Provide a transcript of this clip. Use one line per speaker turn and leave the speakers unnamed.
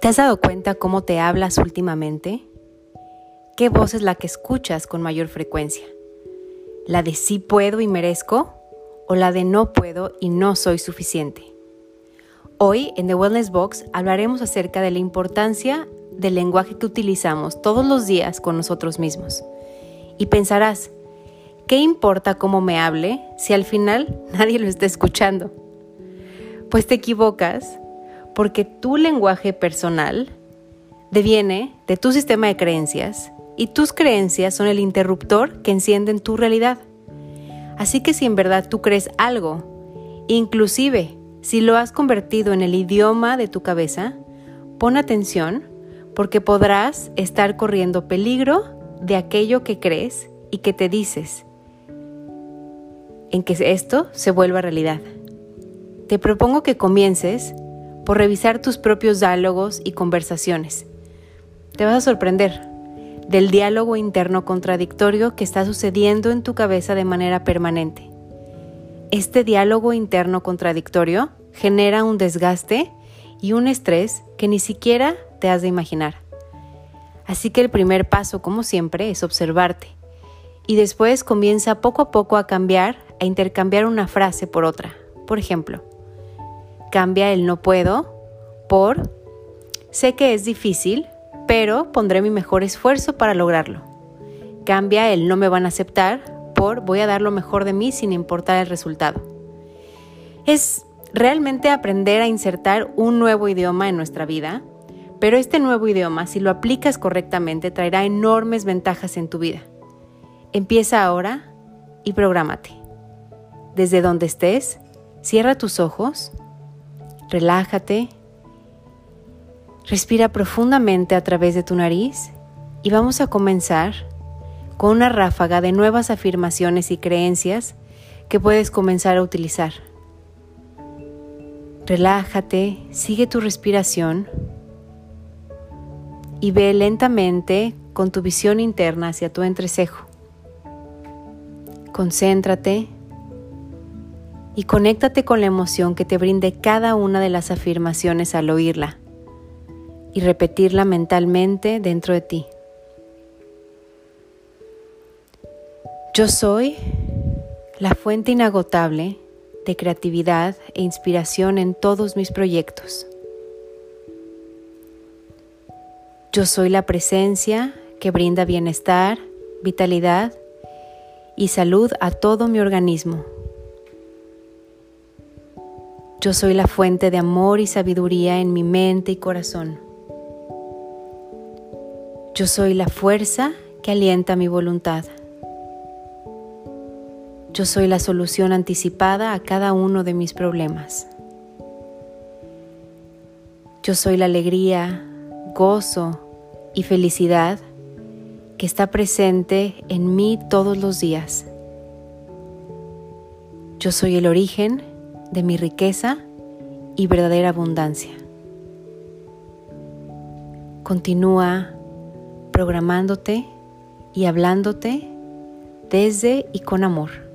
¿Te has dado cuenta cómo te hablas últimamente? ¿Qué voz es la que escuchas con mayor frecuencia? ¿La de sí puedo y merezco? ¿O la de no puedo y no soy suficiente? Hoy en The Wellness Box hablaremos acerca de la importancia del lenguaje que utilizamos todos los días con nosotros mismos. Y pensarás, ¿qué importa cómo me hable si al final nadie lo está escuchando? Pues te equivocas porque tu lenguaje personal deviene de tu sistema de creencias y tus creencias son el interruptor que encienden tu realidad. Así que si en verdad tú crees algo, inclusive si lo has convertido en el idioma de tu cabeza, pon atención porque podrás estar corriendo peligro de aquello que crees y que te dices en que esto se vuelva realidad. Te propongo que comiences por revisar tus propios diálogos y conversaciones. Te vas a sorprender del diálogo interno contradictorio que está sucediendo en tu cabeza de manera permanente. Este diálogo interno contradictorio genera un desgaste y un estrés que ni siquiera te has de imaginar. Así que el primer paso, como siempre, es observarte. Y después comienza poco a poco a cambiar, a intercambiar una frase por otra. Por ejemplo, Cambia el no puedo por sé que es difícil, pero pondré mi mejor esfuerzo para lograrlo. Cambia el no me van a aceptar por voy a dar lo mejor de mí sin importar el resultado. Es realmente aprender a insertar un nuevo idioma en nuestra vida, pero este nuevo idioma, si lo aplicas correctamente, traerá enormes ventajas en tu vida. Empieza ahora y prográmate. Desde donde estés, cierra tus ojos relájate, respira profundamente a través de tu nariz y vamos a comenzar con una ráfaga de nuevas afirmaciones y creencias que puedes comenzar a utilizar. Relájate, sigue tu respiración y ve lentamente con tu visión interna hacia tu entrecejo. Concéntrate y conéctate con la emoción que te brinde cada una de las afirmaciones al oírla y repetirla mentalmente dentro de ti. Yo soy la fuente inagotable de creatividad e inspiración en todos mis proyectos. Yo soy la presencia que brinda bienestar, vitalidad y salud a todo mi organismo. Yo soy la fuente de amor y sabiduría en mi mente y corazón. Yo soy la fuerza que alienta mi voluntad. Yo soy la solución anticipada a cada uno de mis problemas. Yo soy la alegría, gozo y felicidad que está presente en mí todos los días. Yo soy el origen de mi riqueza y verdadera abundancia. Continúa programándote y hablándote desde y con amor.